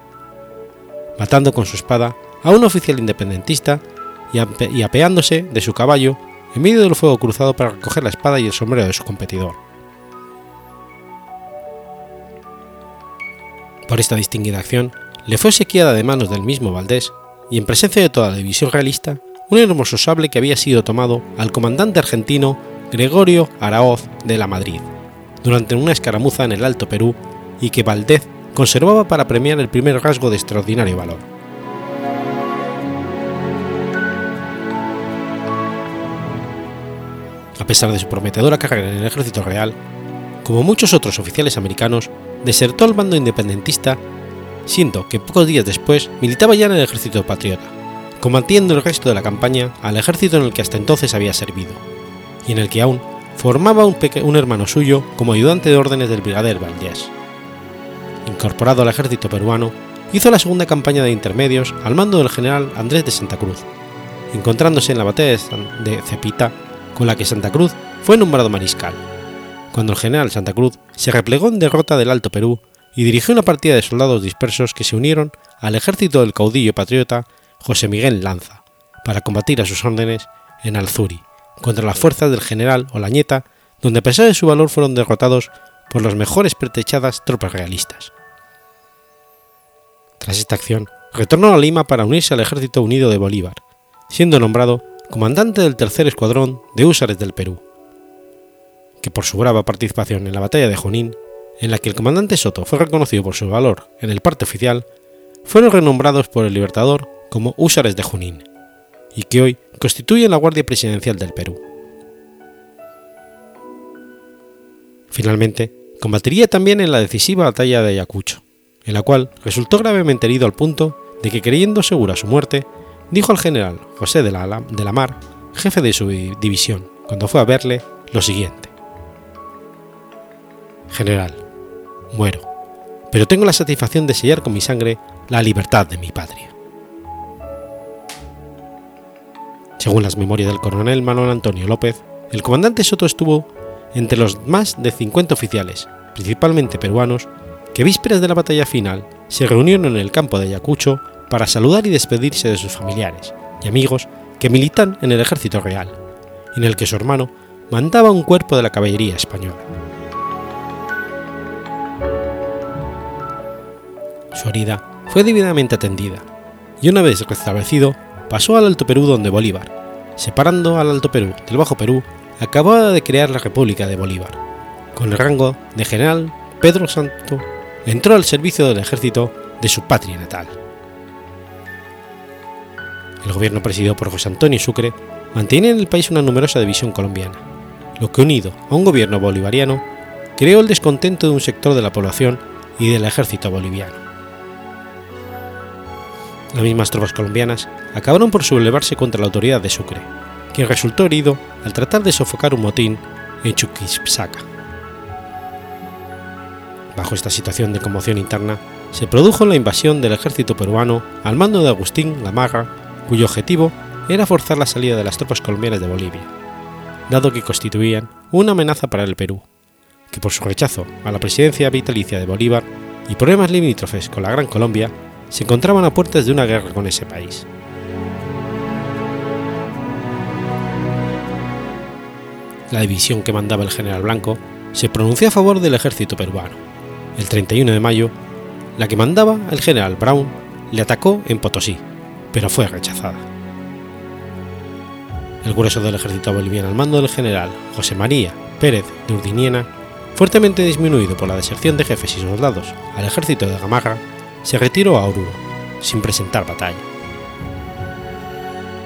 matando con su espada a un oficial independentista y, apeándose de su caballo en medio del fuego cruzado para recoger la espada y el sombrero de su competidor. Por esta distinguida acción, le fue sequiada de manos del mismo Valdés y en presencia de toda la división realista, un hermoso sable que había sido tomado al comandante argentino Gregorio Araoz de la Madrid, durante una escaramuza en el Alto Perú y que Valdés conservaba para premiar el primer rasgo de extraordinario valor. A pesar de su prometedora carrera en el ejército real, como muchos otros oficiales americanos, desertó al bando independentista, siendo que pocos días después militaba ya en el ejército patriota, combatiendo el resto de la campaña al ejército en el que hasta entonces había servido, y en el que aún formaba un, un hermano suyo como ayudante de órdenes del brigadier Valdés. Incorporado al ejército peruano, hizo la segunda campaña de intermedios al mando del general Andrés de Santa Cruz, encontrándose en la batalla de Cepita con la que Santa Cruz fue nombrado mariscal, cuando el general Santa Cruz se replegó en derrota del Alto Perú y dirigió una partida de soldados dispersos que se unieron al ejército del caudillo patriota José Miguel Lanza, para combatir a sus órdenes en Alzuri, contra las fuerzas del general Olañeta, donde a pesar de su valor fueron derrotados por las mejores pretechadas tropas realistas. Tras esta acción, retornó a Lima para unirse al Ejército Unido de Bolívar, siendo nombrado comandante del tercer escuadrón de húsares del Perú, que por su brava participación en la batalla de Junín, en la que el comandante Soto fue reconocido por su valor en el parte oficial, fueron renombrados por el Libertador como húsares de Junín, y que hoy constituyen la Guardia Presidencial del Perú. Finalmente, combatiría también en la decisiva batalla de Ayacucho, en la cual resultó gravemente herido al punto de que creyendo segura su muerte, dijo al general José de la, de la Mar, jefe de su división, cuando fue a verle, lo siguiente. General, muero, pero tengo la satisfacción de sellar con mi sangre la libertad de mi patria. Según las memorias del coronel Manuel Antonio López, el comandante Soto estuvo entre los más de 50 oficiales, principalmente peruanos, que vísperas de la batalla final se reunieron en el campo de Ayacucho para saludar y despedirse de sus familiares y amigos que militan en el ejército real, en el que su hermano mandaba un cuerpo de la caballería española. Su herida fue debidamente atendida, y una vez restablecido pasó al Alto Perú donde Bolívar, separando al Alto Perú del Bajo Perú, acababa de crear la República de Bolívar, con el rango de general Pedro Santo, entró al servicio del ejército de su patria natal. El gobierno presidido por José Antonio Sucre mantenía en el país una numerosa división colombiana, lo que unido a un gobierno bolivariano creó el descontento de un sector de la población y del ejército boliviano. Las mismas tropas colombianas acabaron por sublevarse contra la autoridad de Sucre, quien resultó herido al tratar de sofocar un motín en Chuquisaca. Bajo esta situación de conmoción interna, se produjo la invasión del ejército peruano al mando de Agustín Gamarra, cuyo objetivo era forzar la salida de las tropas colombianas de Bolivia, dado que constituían una amenaza para el Perú, que por su rechazo a la presidencia vitalicia de Bolívar y problemas limítrofes con la Gran Colombia, se encontraban a puertas de una guerra con ese país. La división que mandaba el general Blanco se pronunció a favor del ejército peruano. El 31 de mayo, la que mandaba el general Brown le atacó en Potosí, pero fue rechazada. El grueso del ejército boliviano al mando del general José María Pérez de Urdiniena, fuertemente disminuido por la deserción de jefes y soldados al ejército de Gamarra, se retiró a Oruro, sin presentar batalla.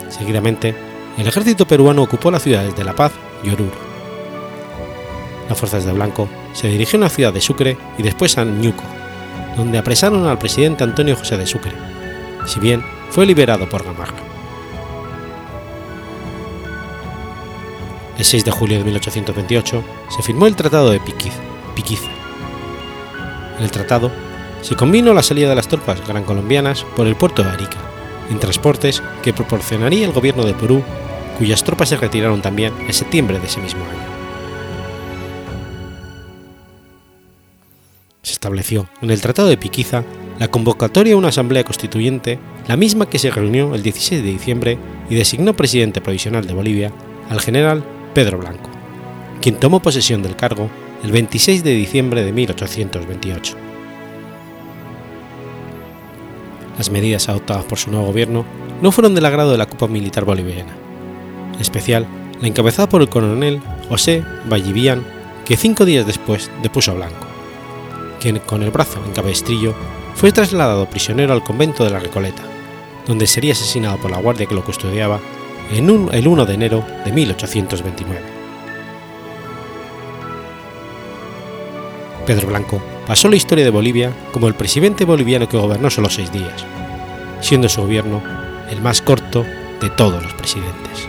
Seguidamente, el ejército peruano ocupó las ciudades de La Paz y Oruro. Las fuerzas de Blanco se dirigieron a la ciudad de Sucre y después a Ñuco, donde apresaron al presidente Antonio José de Sucre, si bien fue liberado por Gamarra. El 6 de julio de 1828 se firmó el Tratado de Piquiza. En el tratado se combinó la salida de las tropas colombianas por el puerto de Arica, en transportes que proporcionaría el gobierno de Perú, cuyas tropas se retiraron también en septiembre de ese mismo año. Se estableció en el Tratado de Piquiza la convocatoria a una asamblea constituyente, la misma que se reunió el 16 de diciembre y designó presidente provisional de Bolivia al general Pedro Blanco, quien tomó posesión del cargo el 26 de diciembre de 1828. Las medidas adoptadas por su nuevo gobierno no fueron del agrado de la Copa Militar Boliviana, en especial la encabezada por el coronel José Vallivian, que cinco días después depuso a Blanco, quien con el brazo en cabestrillo fue trasladado prisionero al convento de la Recoleta, donde sería asesinado por la guardia que lo custodiaba en el 1 de enero de 1829. Pedro Blanco pasó la historia de Bolivia como el presidente boliviano que gobernó solo seis días, siendo su gobierno el más corto de todos los presidentes.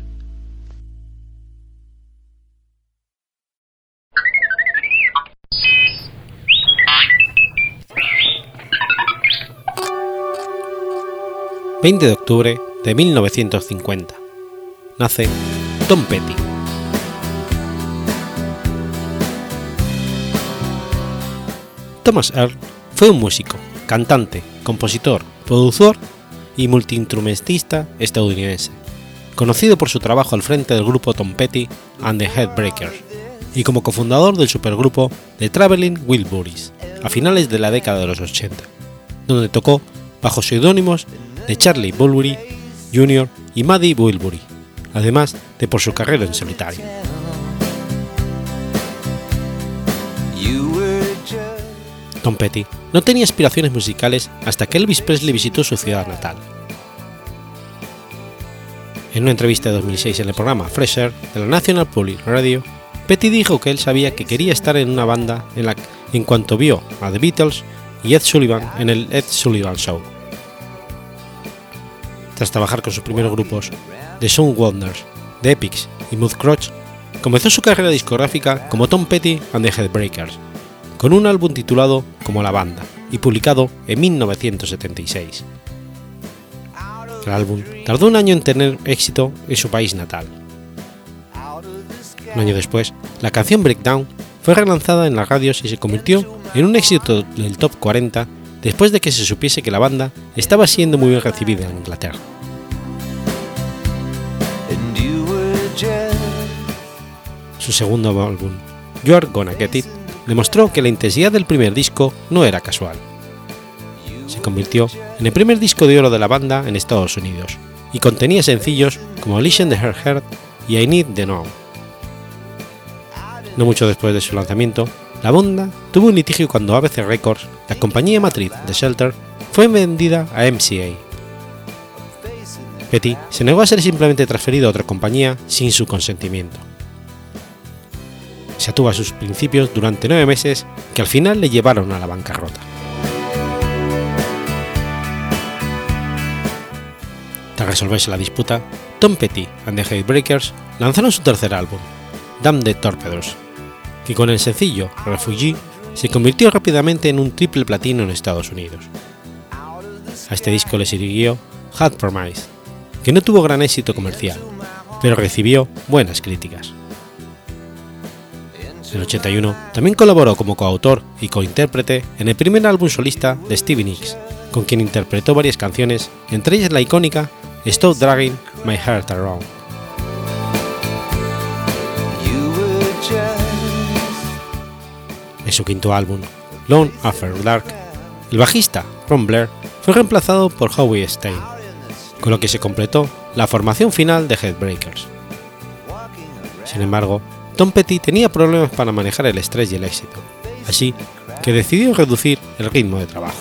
...20 de octubre de 1950... ...nace Tom Petty. Thomas Earl fue un músico, cantante, compositor, productor y multiinstrumentista estadounidense, conocido por su trabajo al frente del grupo Tom Petty and the Headbreakers, y como cofundador del supergrupo The Traveling Wilburys, a finales de la década de los 80, donde tocó bajo seudónimos de Charlie Bulbury Jr. y Maddie Wilbury, además de por su carrera en solitario. Tom Petty no tenía aspiraciones musicales hasta que Elvis Presley visitó su ciudad natal. En una entrevista de 2006 en el programa Fresh Air de la National Public Radio, Petty dijo que él sabía que quería estar en una banda en cuanto vio a The Beatles y Ed Sullivan en el Ed Sullivan Show. Tras trabajar con sus primeros grupos, The Sound Wonders, The Epics y Mood Crotch, comenzó su carrera discográfica como Tom Petty and the Headbreakers, con un álbum titulado como La Banda y publicado en 1976. El álbum tardó un año en tener éxito en su país natal. Un año después, la canción Breakdown fue relanzada en las radios y se convirtió en un éxito del top 40 después de que se supiese que la banda estaba siendo muy bien recibida en Inglaterra. Su segundo álbum, You're Gonna Get It, demostró que la intensidad del primer disco no era casual. Se convirtió en el primer disco de oro de la banda en Estados Unidos y contenía sencillos como Listen the Her Heart y I Need the Know. No mucho después de su lanzamiento, la banda tuvo un litigio cuando ABC Records, la compañía matriz de Shelter, fue vendida a MCA. Petty se negó a ser simplemente transferido a otra compañía sin su consentimiento. Se atuvo a sus principios durante nueve meses que al final le llevaron a la bancarrota. Tras resolverse la disputa, Tom Petty and the Headbreakers lanzaron su tercer álbum, Damn the Torpedoes, que con el sencillo Refugee se convirtió rápidamente en un triple platino en Estados Unidos. A este disco le siguió Hard Promise, que no tuvo gran éxito comercial, pero recibió buenas críticas. El 81 también colaboró como coautor y cointérprete en el primer álbum solista de Stevie Nicks, con quien interpretó varias canciones, entre ellas la icónica Stop Dragging My Heart Around. En su quinto álbum, Lone After Dark, el bajista Ron Blair fue reemplazado por Howie Stein, con lo que se completó la formación final de Headbreakers. Sin embargo, Tom Petty tenía problemas para manejar el estrés y el éxito, así que decidió reducir el ritmo de trabajo.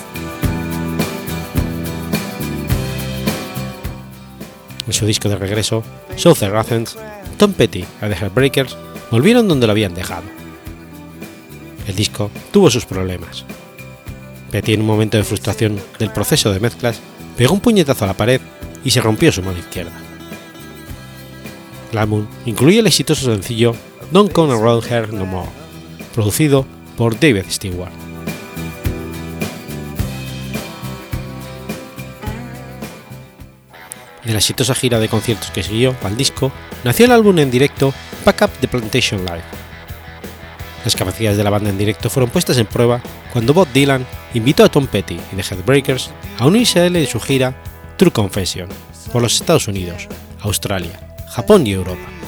En su disco de regreso, Southern Athens, Tom Petty y The Heartbreakers volvieron donde lo habían dejado. El disco tuvo sus problemas. Petty, en un momento de frustración del proceso de mezclas, pegó un puñetazo a la pared y se rompió su mano izquierda. El incluye el exitoso sencillo Don't Come Around Here No More, producido por David Stewart. De la exitosa gira de conciertos que siguió al disco, nació el álbum en directo Pack Up the Plantation Live. Las capacidades de la banda en directo fueron puestas en prueba cuando Bob Dylan invitó a Tom Petty y The Headbreakers a unirse a él en su gira True Confession por los Estados Unidos, Australia, Japón y Europa.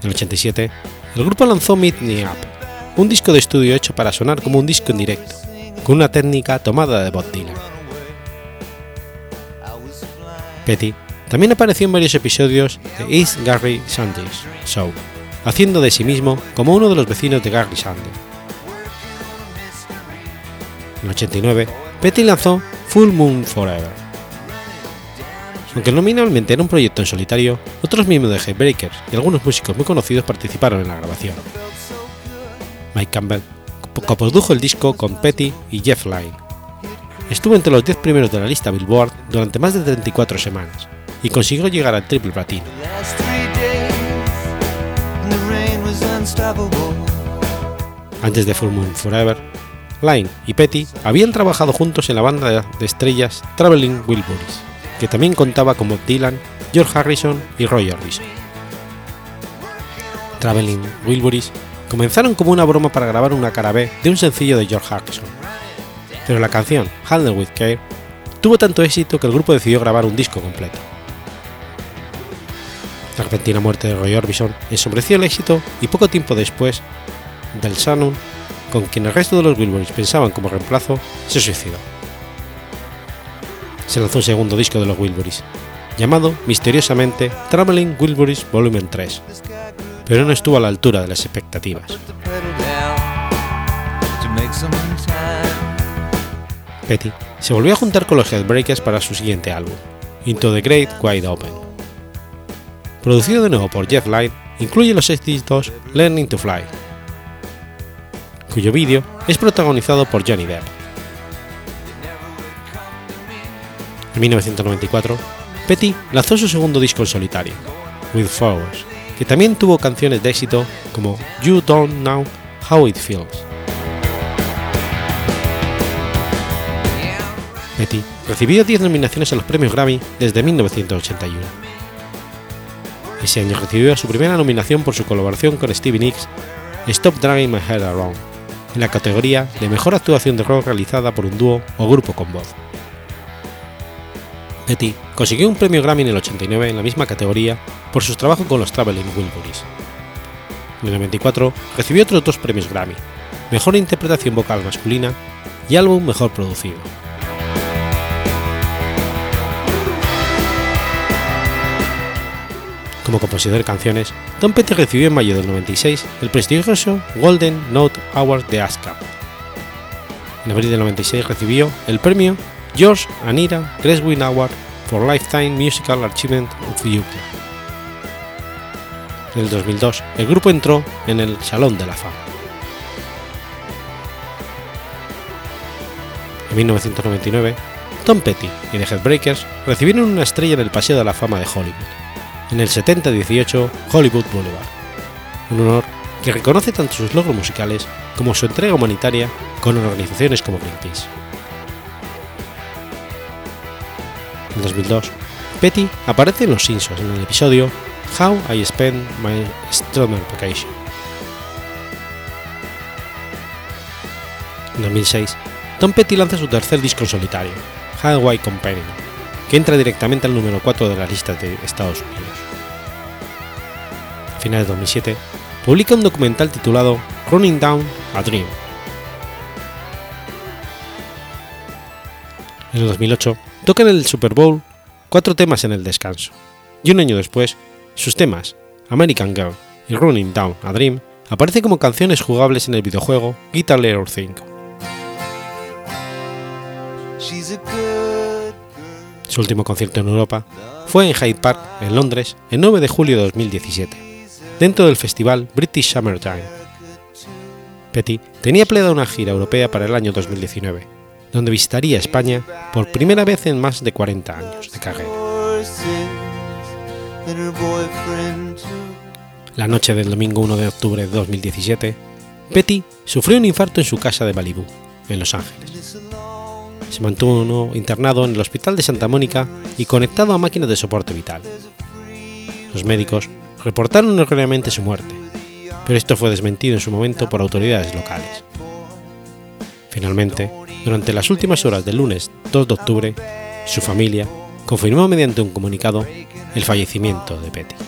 En el 87, el grupo lanzó Meet Me Up, un disco de estudio hecho para sonar como un disco en directo, con una técnica tomada de Bob Dylan. Petty también apareció en varios episodios de East Gary Sanders Show, haciendo de sí mismo como uno de los vecinos de Gary Sanders. En el 89, Petty lanzó Full Moon Forever. Aunque nominalmente era un proyecto en solitario, otros miembros de Headbreakers y algunos músicos muy conocidos participaron en la grabación. Mike Campbell coprodujo el disco con Petty y Jeff Lynne. Estuvo entre los 10 primeros de la lista Billboard durante más de 34 semanas y consiguió llegar al triple platino. Antes de Full Moon Forever, Line y Petty habían trabajado juntos en la banda de estrellas Traveling Wilburys, que también contaba con Bob Dylan, George Harrison y Roy Orbison. Traveling Wilburys comenzaron como una broma para grabar una cara B de un sencillo de George Harrison, pero la canción Handle with Care tuvo tanto éxito que el grupo decidió grabar un disco completo. La repentina muerte de Roy Orbison ensombreció el éxito y poco tiempo después, Del Shannon, con quien el resto de los Wilburys pensaban como reemplazo, se suicidó. Se lanzó un segundo disco de los Wilburys, llamado misteriosamente Traveling Wilburys Volume 3, pero no estuvo a la altura de las expectativas. Petty se volvió a juntar con los Headbreakers para su siguiente álbum, Into the Great Wide Open. Producido de nuevo por Jeff Light, incluye los éxitos Learning to Fly, cuyo vídeo es protagonizado por Johnny Depp. En 1994, Petty lanzó su segundo disco en solitario, With Flowers, que también tuvo canciones de éxito como You Don't Know How It Feels. Petty recibió 10 nominaciones a los premios Grammy desde 1981. Ese año recibió su primera nominación por su colaboración con Stevie Nicks, Stop Dragging My Head Around, en la categoría de Mejor Actuación de Rock realizada por un dúo o grupo con voz. Petty consiguió un premio Grammy en el 89 en la misma categoría por sus trabajos con los Traveling Wilburys. En el 94 recibió otros dos premios Grammy, Mejor Interpretación Vocal Masculina y Álbum Mejor Producido. Como compositor de canciones, Tom Petty recibió en mayo del 96 el prestigioso Golden Note Award de ASCAP. En abril del 96 recibió el premio George Anira Greswin Award for Lifetime Musical Achievement of the UK. En el 2002, el grupo entró en el Salón de la Fama. En 1999, Tom Petty y The Headbreakers recibieron una estrella en el Paseo de la Fama de Hollywood, en el 7018 Hollywood Boulevard, un honor que reconoce tanto sus logros musicales como su entrega humanitaria con organizaciones como Greenpeace. En 2002, Petty aparece en Los Simpsons en el episodio How I Spend My Summer Vacation. En 2006, Tom Petty lanza su tercer disco en solitario, Highway Companion, que entra directamente al número 4 de las listas de Estados Unidos. A finales de 2007, publica un documental titulado Running Down a Dream. En el 2008, toca en el Super Bowl cuatro temas en el descanso, y un año después, sus temas, American Girl y Running Down a Dream, aparecen como canciones jugables en el videojuego Guitar Hero 5. Su último concierto en Europa fue en Hyde Park, en Londres, el 9 de julio de 2017, dentro del festival British Summertime. Petty tenía planeada una gira europea para el año 2019, donde visitaría España por primera vez en más de 40 años de carrera. La noche del domingo 1 de octubre de 2017, Petty sufrió un infarto en su casa de Malibu, en Los Ángeles. Se mantuvo internado en el Hospital de Santa Mónica y conectado a máquinas de soporte vital. Los médicos reportaron erróneamente su muerte, pero esto fue desmentido en su momento por autoridades locales. Finalmente, durante las últimas horas del lunes 2 de octubre, su familia confirmó mediante un comunicado el fallecimiento de Petty.